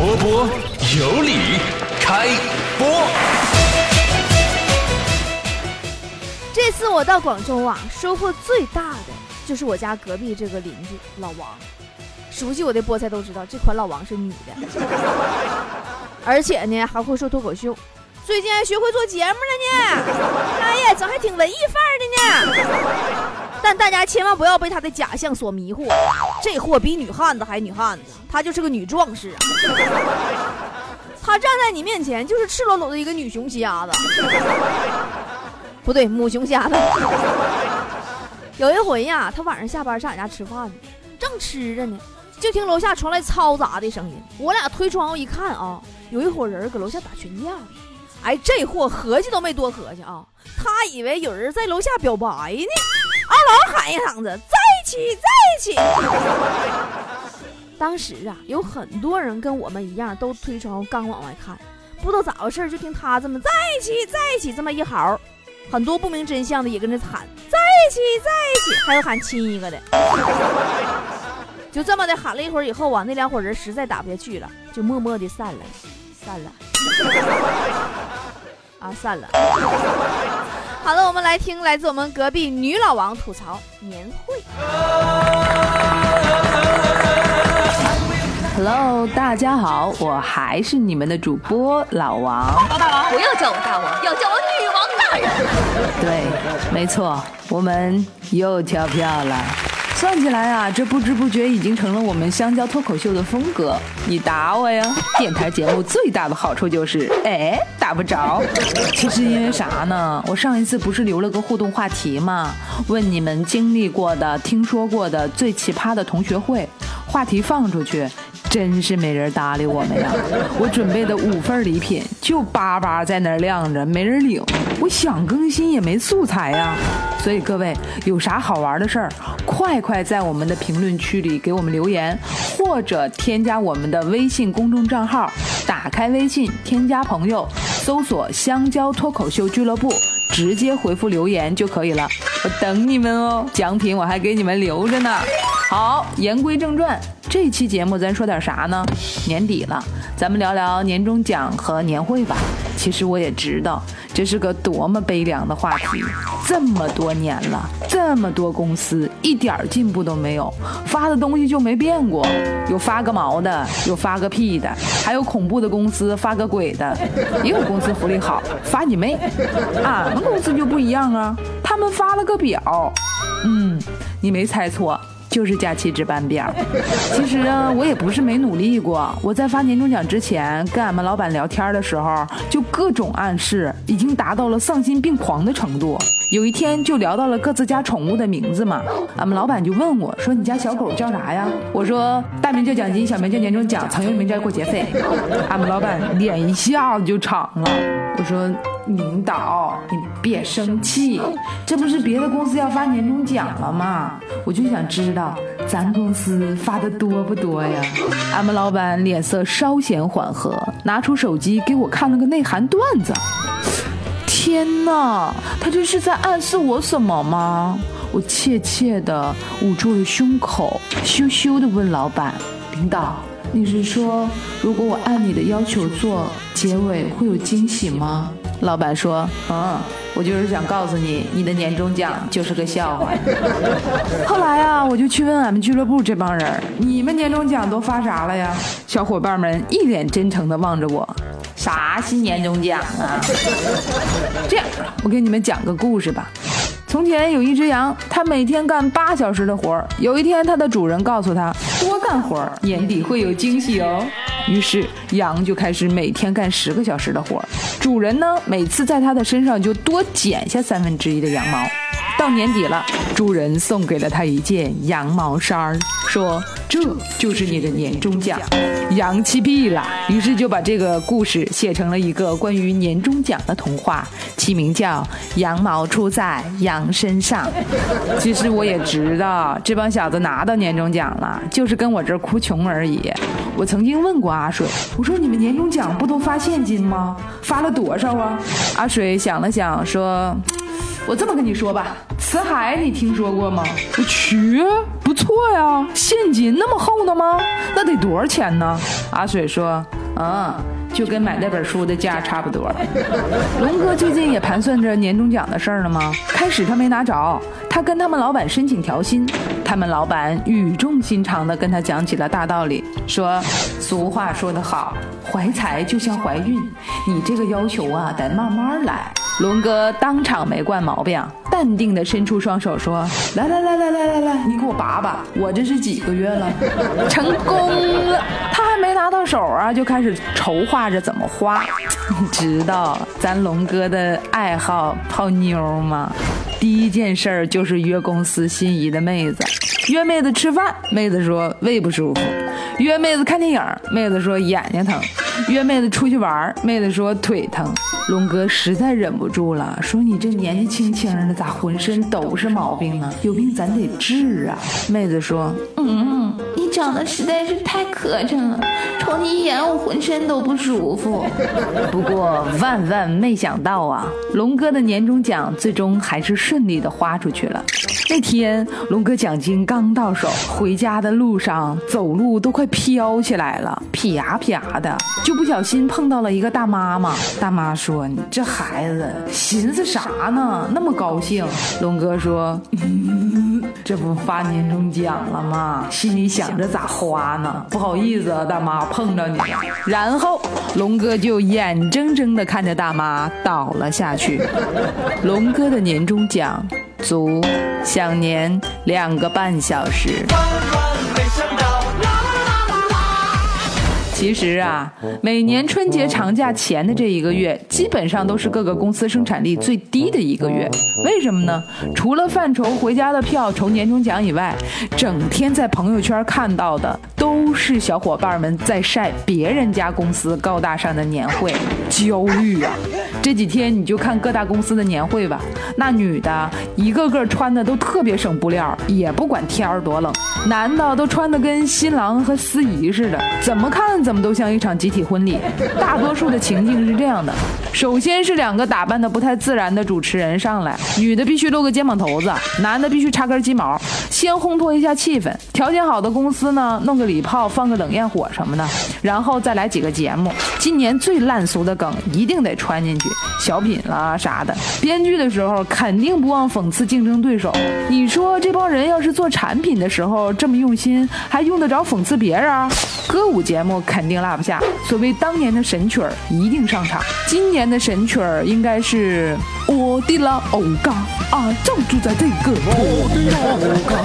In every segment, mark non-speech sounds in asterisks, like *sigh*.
波波有理，开播。这次我到广州啊，收获最大的就是我家隔壁这个邻居老王。熟悉我的菠菜都知道，这款老王是女的，*laughs* 而且呢还会说脱口秀，最近还学会做节目了呢。哎呀，整还挺文艺范儿的呢。但大家千万不要被他的假象所迷惑，这货比女汉子还女汉子，她就是个女壮士啊。*laughs* 她站在你面前就是赤裸裸的一个女熊瞎子，*laughs* 不对，母熊瞎子。*laughs* 有一回呀，她晚上下班上俺家吃饭呢，正吃着呢。就听楼下传来嘈杂的声音，我俩推窗户一看啊，有一伙人搁楼下打群架。哎，这货合计都没多合计啊，他以为有人在楼下表白呢，二老喊一嗓子，在一起，在一起。*laughs* 当时啊，有很多人跟我们一样，都推窗刚往外看，不知道咋回事，就听他这么在一起，在一起这么一嚎，很多不明真相的也跟着喊在一起，在一起，还有喊亲一个的。就这么的喊了一会儿以后啊，那两伙人实在打不下去了，就默默的散了，散了，*laughs* 啊，散了。好了，我们来听来自我们隔壁女老王吐槽年会。Hello，大家好，我还是你们的主播老王。大王，不要叫我大王，要叫我女王大人。对，没错，我们又跳票了。算起来啊，这不知不觉已经成了我们香蕉脱口秀的风格。你打我呀！电台节目最大的好处就是，哎，打不着。其实因为啥呢？我上一次不是留了个互动话题吗？问你们经历过的、听说过的最奇葩的同学会。话题放出去，真是没人搭理我们呀！*laughs* 我准备的五份礼品就叭叭在那儿晾着，没人领。我想更新也没素材呀。所以各位有啥好玩的事儿，快快在我们的评论区里给我们留言，或者添加我们的微信公众账号，打开微信添加朋友，搜索“香蕉脱口秀俱乐部”，直接回复留言就可以了。我等你们哦，奖品我还给你们留着呢。好，言归正传，这期节目咱说点啥呢？年底了，咱们聊聊年终奖和年会吧。其实我也知道，这是个多么悲凉的话题。这么多年了，这么多公司一点进步都没有，发的东西就没变过，有发个毛的，有发个屁的，还有恐怖的公司发个鬼的，也有公司福利好，发你妹！俺们公司就不一样啊，他们发了个表，嗯，你没猜错。就是假期值班表。*laughs* 其实啊，我也不是没努力过。我在发年终奖之前，跟俺们老板聊天的时候，就各种暗示，已经达到了丧心病狂的程度。有一天就聊到了各自家宠物的名字嘛，俺们老板就问我说：“你家小狗叫啥呀？”我说：“大名叫奖金，小名叫年终奖，曾用名叫过节费。”俺们老板脸一下子就长了。我说：“领导，你别生气，这不是别的公司要发年终奖了吗？我就想知道咱公司发的多不多呀？”俺们老板脸色稍显缓和，拿出手机给我看了个内涵段子。天哪，他这是在暗示我什么吗？我怯怯地捂住了胸口，羞羞地问老板：“领导，你是说如果我按你的要求做，结尾会有惊喜吗？”老板说：“嗯，我就是想告诉你，你的年终奖就是个笑话。*laughs* ”后来啊，我就去问俺们俱乐部这帮人：“你们年终奖都发啥了呀？”小伙伴们一脸真诚地望着我。啥新年终奖啊？这样，我给你们讲个故事吧。从前有一只羊，它每天干八小时的活儿。有一天，它的主人告诉它，多干活儿，年底会有惊喜哦。于是，羊就开始每天干十个小时的活儿。主人呢，每次在它的身上就多剪下三分之一的羊毛。到年底了，主人送给了他一件羊毛衫儿，说：“这就是你的年终奖。”洋气屁了，于是就把这个故事写成了一个关于年终奖的童话，起名叫《羊毛出在羊身上》。其实我也知道，这帮小子拿到年终奖了，就是跟我这儿哭穷而已。我曾经问过阿水，我说：“你们年终奖不都发现金吗？发了多少啊？”阿水想了想，说。我这么跟你说吧，辞海你听说过吗？我去，不错呀，现金那么厚呢吗？那得多少钱呢？阿水说，嗯。就跟买那本书的价差不多。*laughs* 龙哥最近也盘算着年终奖的事儿了吗？开始他没拿着，他跟他们老板申请调薪，他们老板语重心长地跟他讲起了大道理，说俗话说得好，怀才就像怀孕，你这个要求啊得慢慢来。龙哥当场没惯毛病，淡定地伸出双手说：“来来来来来来来，你给我拔拔，我这是几个月了？*laughs* 成功了。”他还没拿到手啊，就开始筹划着怎么花。*laughs* 你知道咱龙哥的爱好泡妞吗？第一件事儿就是约公司心仪的妹子，约妹子吃饭，妹子说胃不舒服；约妹子看电影，妹子说眼睛疼；约妹子出去玩，妹子说腿疼。龙哥实在忍不住了，说：“你这年纪轻轻的，咋浑身都是毛病呢？有病咱得治啊！”妹子说：“嗯，你长得实在是太磕碜了，瞅你一眼，我浑身都不舒服。”不过万万没想到啊，龙哥的年终奖最终还是顺利的花出去了。那天龙哥奖金刚到手，回家的路上走路都快飘起来了，啪啪的，就不小心碰到了一个大妈妈。大妈说。这孩子寻思啥呢？那么高兴。龙哥说：“ *laughs* 这不发年终奖了吗？心里想着咋花呢？不好意思啊，大妈碰着你了。”然后龙哥就眼睁睁地看着大妈倒了下去。龙哥的年终奖足享年两个半小时。其实啊，每年春节长假前的这一个月，基本上都是各个公司生产力最低的一个月。为什么呢？除了犯愁回家的票、筹年终奖以外，整天在朋友圈看到的都是小伙伴们在晒别人家公司高大上的年会，焦虑啊！这几天你就看各大公司的年会吧，那女的一个个穿的都特别省布料，也不管天儿多冷；男的都穿的跟新郎和司仪似的，怎么看怎。怎么都像一场集体婚礼，大多数的情境是这样的：首先是两个打扮的不太自然的主持人上来，女的必须露个肩膀头子，男的必须插根鸡毛，先烘托一下气氛。条件好的公司呢，弄个礼炮，放个冷焰火什么的，然后再来几个节目。今年最烂俗的梗一定得穿进去，小品啦啥的。编剧的时候肯定不忘讽刺竞争对手。你说这帮人要是做产品的时候这么用心，还用得着讽刺别人？歌舞节目肯肯定落不下，所谓当年的神曲儿一定上场。今年的神曲儿应该是我的老家啊，就住在这个我的老家，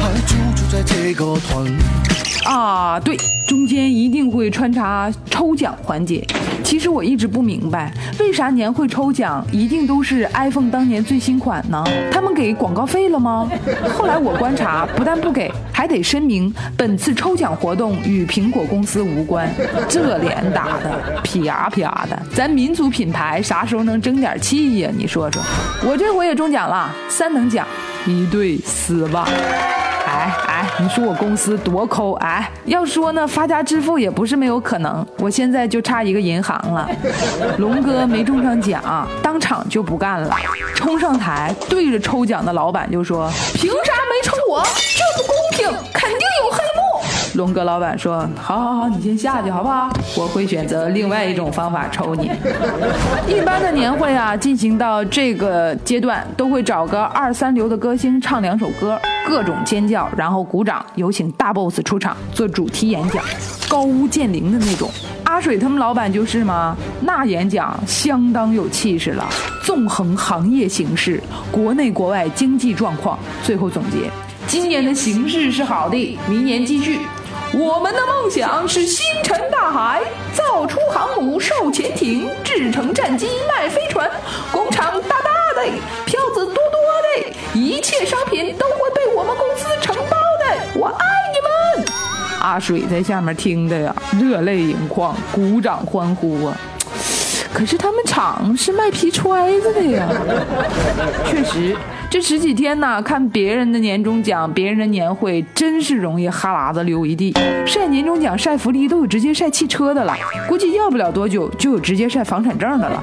还就住在这个屯啊，对。中间一定会穿插抽奖环节。其实我一直不明白，为啥年会抽奖一定都是 iPhone 当年最新款呢？他们给广告费了吗？后来我观察，不但不给，还得声明本次抽奖活动与苹果公司无关。这脸打的啪啪的，咱民族品牌啥时候能争点气呀？你说说，我这回也中奖了，三等奖，一对丝袜。哎哎，你说我公司多抠哎！要说呢，发家致富也不是没有可能。我现在就差一个银行了。龙哥没中上奖，当场就不干了，冲上台对着抽奖的老板就说：“凭啥没抽我？这不公平，肯定。”龙哥老板说：“好好好，你先下去好不好？我会选择另外一种方法抽你。*laughs* 一般的年会啊，进行到这个阶段，都会找个二三流的歌星唱两首歌，各种尖叫，然后鼓掌，有请大 boss 出场做主题演讲，高屋建瓴的那种。阿水他们老板就是吗？那演讲相当有气势了，纵横行业形势，国内国外经济状况，最后总结：今年的形势是好的，明年继续。我们的梦想是星辰大海，造出航母、售潜艇、制成战机、卖飞船，工厂大大的，票子多多的，一切商品都会被我们公司承包的。我爱你们！阿水在下面听的呀，热泪盈眶，鼓掌欢呼啊。可是他们厂是卖皮揣子的呀。*laughs* 确实，这十几天呢，看别人的年终奖、别人的年会，真是容易哈喇子流一地。晒年终奖、晒福利都有直接晒汽车的了，估计要不了多久就有直接晒房产证的了。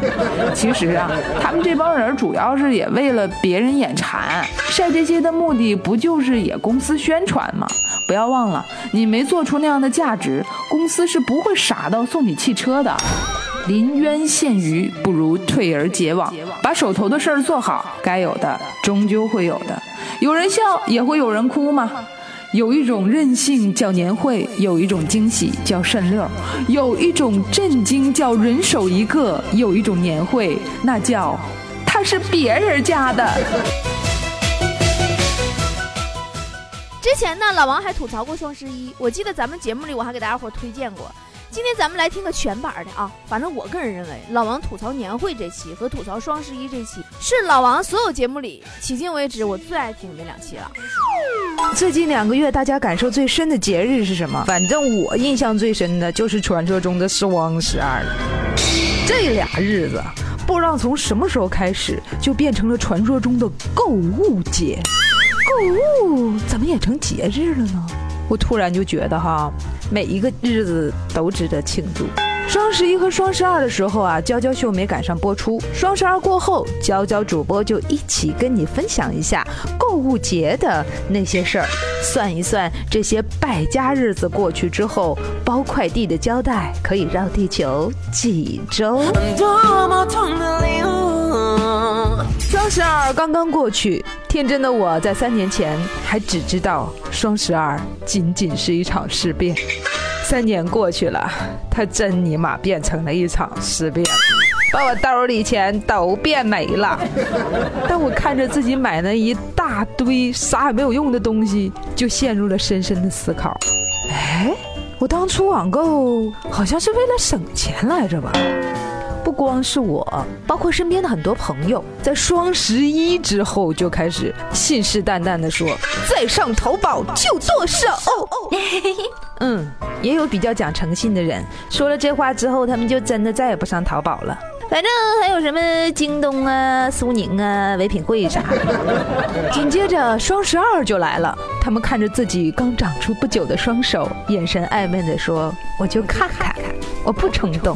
其实啊，他们这帮人主要是也为了别人眼馋，晒这些的目的不就是也公司宣传吗？不要忘了，你没做出那样的价值，公司是不会傻到送你汽车的。临渊羡鱼，不如退而结网，把手头的事儿做好，该有的终究会有的。有人笑，也会有人哭吗？有一种任性叫年会，有一种惊喜叫肾六，有一种震惊叫人手一个，有一种年会那叫他是别人家的。之前呢，老王还吐槽过双十一，我记得咱们节目里我还给大家伙推荐过。今天咱们来听个全版的啊！反正我个人认为，老王吐槽年会这期和吐槽双十一这期是老王所有节目里迄今为止我最爱听的两期了。最近两个月大家感受最深的节日是什么？反正我印象最深的就是传说中的双十二。这俩日子不知道从什么时候开始就变成了传说中的购物节。购物怎么也成节日了呢？我突然就觉得哈。每一个日子都值得庆祝。双十一和双十二的时候啊，娇娇秀没赶上播出。双十二过后，娇娇主播就一起跟你分享一下购物节的那些事儿。算一算，这些败家日子过去之后，包快递的胶带可以绕地球几周？双十二刚刚过去，天真的我在三年前还只知道双十二仅仅是一场事变。三年过去了，它真尼玛变成了一场事变，把我兜里钱都变没了。但我看着自己买那一大堆啥也没有用的东西，就陷入了深深的思考。哎，我当初网购好像是为了省钱来着吧？不光是我，包括身边的很多朋友，在双十一之后就开始信誓旦旦地说：“再上淘宝就剁手。*laughs* ”嗯，也有比较讲诚信的人，说了这话之后，他们就真的再也不上淘宝了。反正还有什么京东啊、苏宁啊、唯品会啥的。*laughs* 紧接着双十二就来了，他们看着自己刚长出不久的双手，眼神暧昧地说：“我就看看，我不冲动。”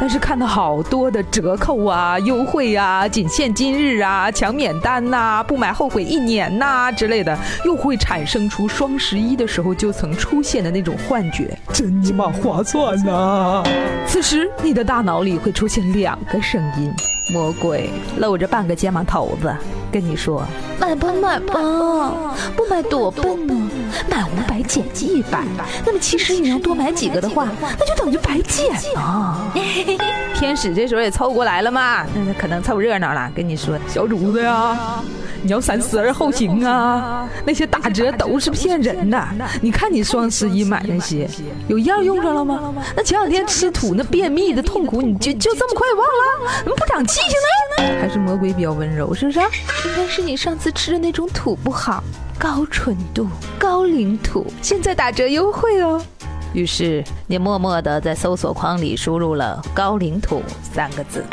但是看到好多的折扣啊、优惠啊、仅限今日啊、抢免单呐、不买后悔一年呐之类的，又会产生出双十一的时候就曾出现的那种幻觉，真尼玛划算呐！此时你的大脑里会出现两个声音，魔鬼露着半个肩膀头子跟你说：“买吧买吧，不买多笨呢。”买五百减一百，那么其实你要多买几个的话，那就等于白减啊！*laughs* 天使这时候也凑过来了嘛，那可能凑热闹了。跟你说，小主子呀，你要三思而后行啊！那些打折都是骗人的。你看你双十一买那些，有一样用上了吗？那前两天吃土那便秘的痛苦，你就就这么快忘了？怎么不长记性呢？还是魔鬼比较温柔，是不是？应该是你上次吃的那种土不好。高纯度、高领土，现在打折优惠哦。于是你默默地在搜索框里输入了“高岭土”三个字。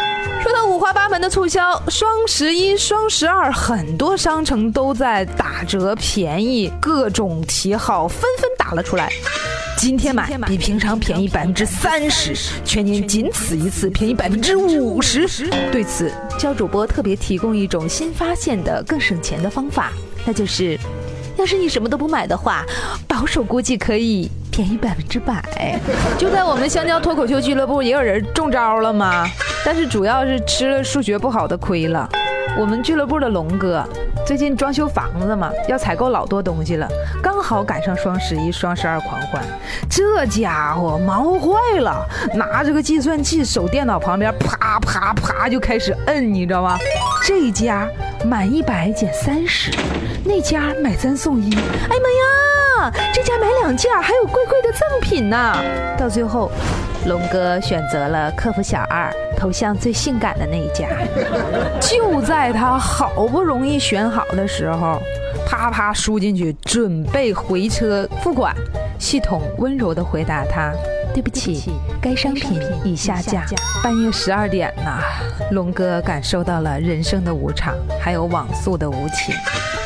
说到五花八门的促销，双十一、双十二，很多商城都在打折便宜，各种旗号纷纷打了出来。今天买比平常便宜百分之三十，全年仅此一次便宜百分之五十。对此，教主播特别提供一种新发现的更省钱的方法，那就是。要是你什么都不买的话，保守估计可以便宜百分之百。就在我们香蕉脱口秀俱乐部，也有人中招了吗？但是主要是吃了数学不好的亏了。我们俱乐部的龙哥最近装修房子嘛，要采购老多东西了，刚好赶上双十一、双十二狂欢，这家伙忙坏了，拿着个计算器，守电脑旁边，啪啪啪就开始摁，你知道吗？这家满一百减三十。那家买三送一，哎妈呀！这家买两件还有贵贵的赠品呢。到最后，龙哥选择了客服小二，头像最性感的那一家。就在他好不容易选好的时候，啪啪输进去，准备回车付款，系统温柔的回答他：对不起，该商品已下架。半夜十二点呐，龙哥感受到了人生的无常，还有网速的无情，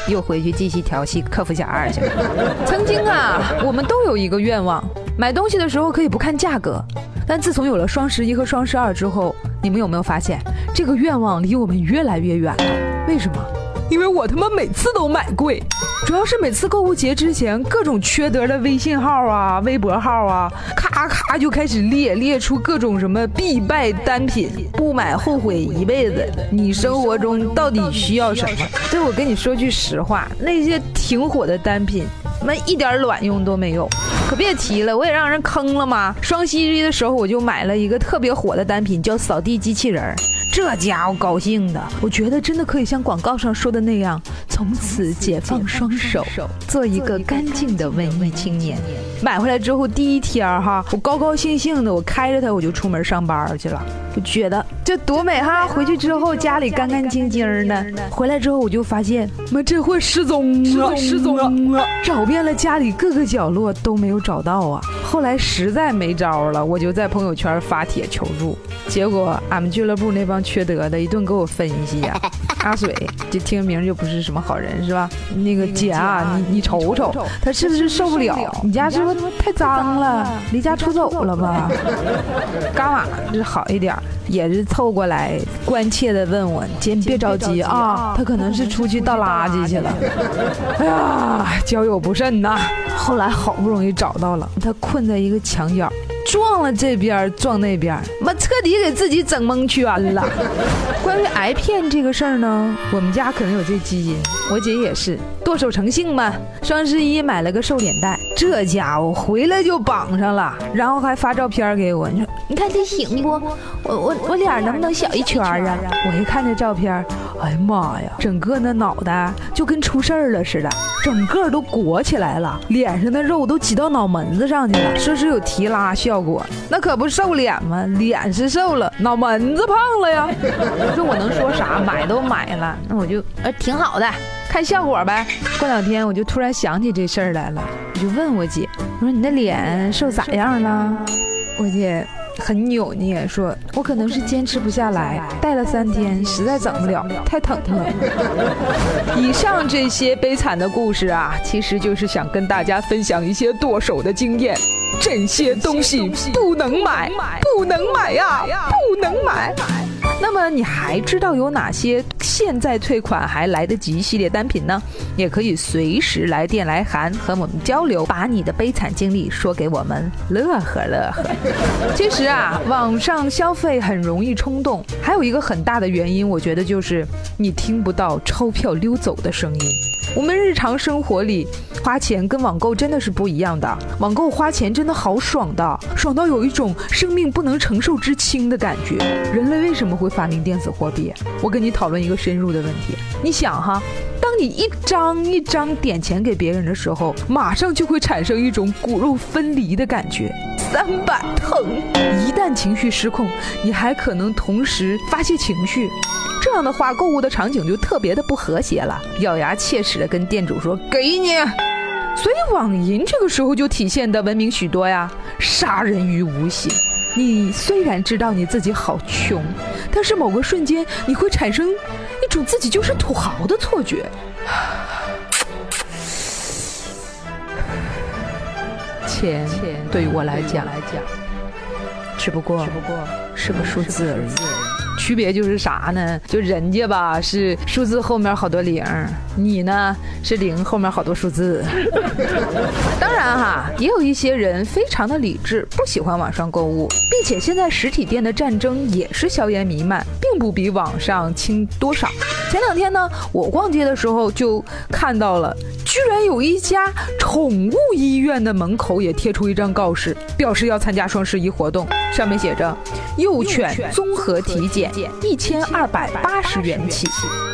又回去继续调戏客服小二去了。*laughs* 曾经啊，我们都有一个愿望，买东西的时候可以不看价格。但自从有了双十一和双十二之后，你们有没有发现，这个愿望离我们越来越远了？为什么？因为我他妈每次都买贵，主要是每次购物节之前，各种缺德的微信号啊、微博号啊，咔咔就开始列列出各种什么必败单品，不买后悔一辈子。你生活中到底需要什么？这我跟你说句实话，那些挺火的单品，那一点卵用都没有。可别提了，我也让人坑了吗？双十一的时候我就买了一个特别火的单品，叫扫地机器人儿。这家伙高兴的，我觉得真的可以像广告上说的那样，从此解放双手，做一个干净的文艺青年。买回来之后第一天哈，我高高兴兴的，我开着它我就出门上班去了。我觉得这多美哈！回去之后家里干干净净的，回来之后我就发现，妈这货失踪了，失踪了，找遍了家里各个角落都没有找到啊。后来实在没招了，我就在朋友圈发帖求助，结果俺们俱乐部那帮缺德的一顿给我分析呀。阿水，就听名就不是什么好人是吧？那个姐啊，你你瞅瞅，他是不是受不了？你家是不是太脏了？离家出走了吧？*laughs* 干嘛？这好一点，也是凑过来关切的问我：“姐，你别着急啊，他可能是出去倒垃圾去了。*laughs* ”哎呀，交友不慎呐。后来好不容易找到了，他困在一个墙角。撞了这边撞那边，妈彻底给自己整蒙圈了。*laughs* 关于挨骗这个事儿呢，我们家可能有这基因，我姐也是剁手成性嘛。双十一买了个瘦脸带，这家伙回来就绑上了，然后还发照片给我，你说你看这行不？我我我脸能不能小一圈啊？我一看这照片，哎呀妈呀，整个那脑袋就跟出事儿了似的。整个都裹起来了，脸上的肉都挤到脑门子上去了，说是有提拉效果，那可不瘦脸吗？脸是瘦了，脑门子胖了呀。*laughs* 这我能说啥？买都买了，那我就呃挺好的，看效果呗。过两天我就突然想起这事儿来了，我就问我姐，我说你那脸瘦咋样了？我姐。很扭捏，说我可能是坚持不下来，戴了三天，实在整不了，太疼了。以上这些悲惨的故事啊，其实就是想跟大家分享一些剁手的经验。这些东西不能买，不能买呀，不能买。那么你还知道有哪些现在退款还来得及系列单品呢？也可以随时来电来函和我们交流，把你的悲惨经历说给我们乐呵乐呵。*laughs* 其实啊，网上消费很容易冲动，还有一个很大的原因，我觉得就是你听不到钞票溜走的声音。我们日常生活里花钱跟网购真的是不一样的，网购花钱真的好爽的，爽到有一种生命不能承受之轻的感觉。人类为什么会发明电子货币？我跟你讨论一个深入的问题，你想哈，当你一张一张点钱给别人的时候，马上就会产生一种骨肉分离的感觉，三百疼。一旦情绪失控，你还可能同时发泄情绪。这样的话，购物的场景就特别的不和谐了，咬牙切齿的跟店主说：“给你。”所以网银这个时候就体现的文明许多呀，杀人于无形。你虽然知道你自己好穷，但是某个瞬间你会产生一种自己就是土豪的错觉。钱对于我来讲，来讲，只不过只不过是个数字而已。区别就是啥呢？就人家吧是数字后面好多零，你呢是零后面好多数字。*laughs* 当然哈，也有一些人非常的理智，不喜欢网上购物，并且现在实体店的战争也是硝烟弥漫，并不比网上轻多少。前两天呢，我逛街的时候就看到了，居然有一家宠物医院的门口也贴出一张告示，表示要参加双十一活动，上面写着幼犬综合体检。一千二百八十元起。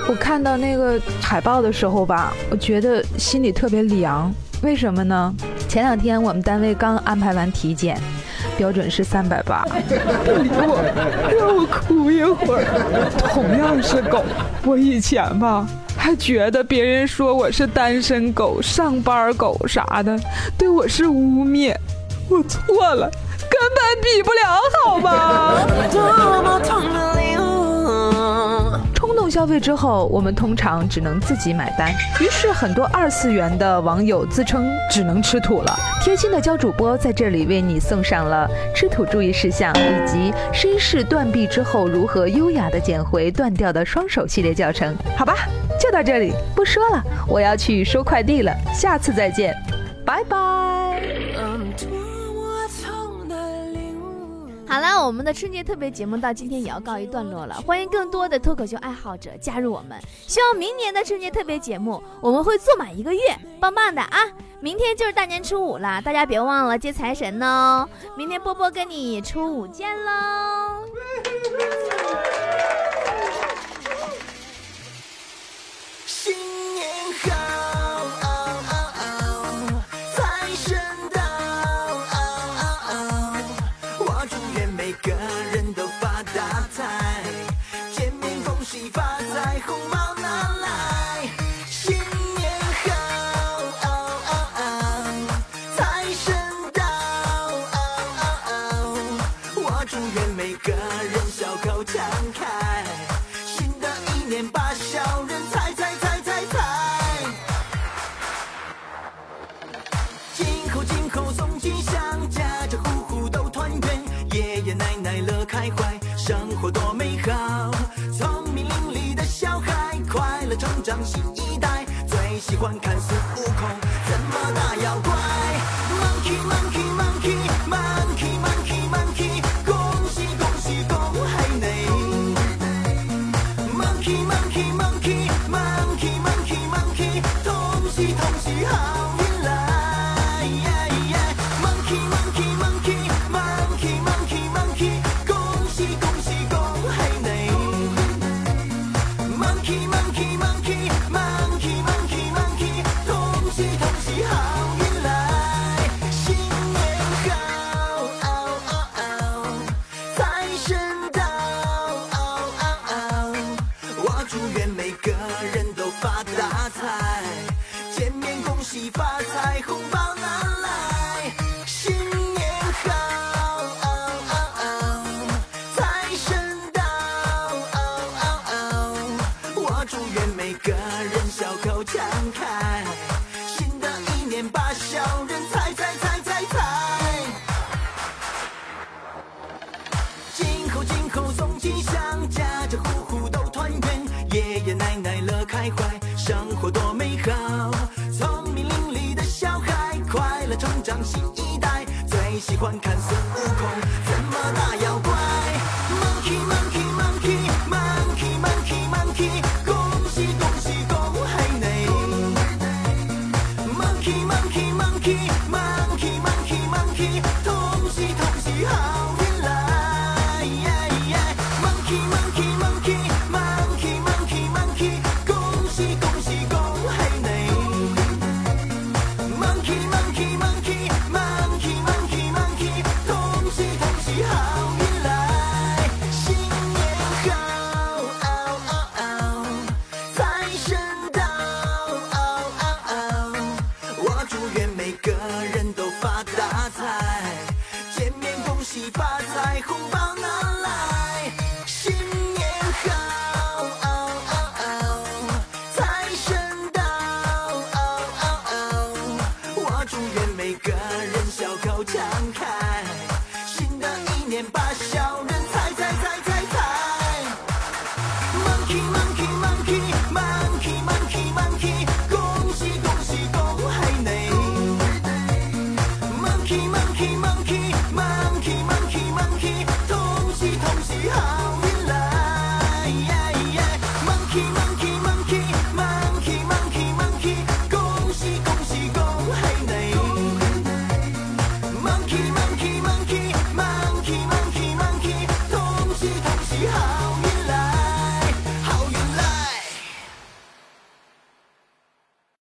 我看到那个海报的时候吧，我觉得心里特别凉。为什么呢？前两天我们单位刚安排完体检，标准是三百八。不理我，让我哭一会儿。同样是狗，我以前吧还觉得别人说我是单身狗、上班狗啥的，对我是污蔑。我错了。根本比不了，好吗？消费之后，我们通常只能自己买单，于是很多二次元的网友自称只能吃土了。贴心的教主播在这里为你送上了吃土注意事项，以及绅士断臂之后如何优雅的捡回断掉的双手系列教程。好吧，就到这里，不说了，我要去收快递了，下次再见，拜拜。好了，我们的春节特别节目到今天也要告一段落了。欢迎更多的脱口秀爱好者加入我们，希望明年的春节特别节目我们会做满一个月，棒棒的啊！明天就是大年初五了，大家别忘了接财神哦。明天波波跟你初五见喽。红包拿来新年好啊啊啊财神到啊啊啊我祝愿每个人笑口常开新的一年把小人踩踩踩踩踩今后今后送吉祥家家户户都团圆爷爷奶奶乐开怀生活多美好。喜欢看孙悟空怎么那妖怪。见面恭喜发财，红包拿来。观看。孙祝愿每个人笑口常开，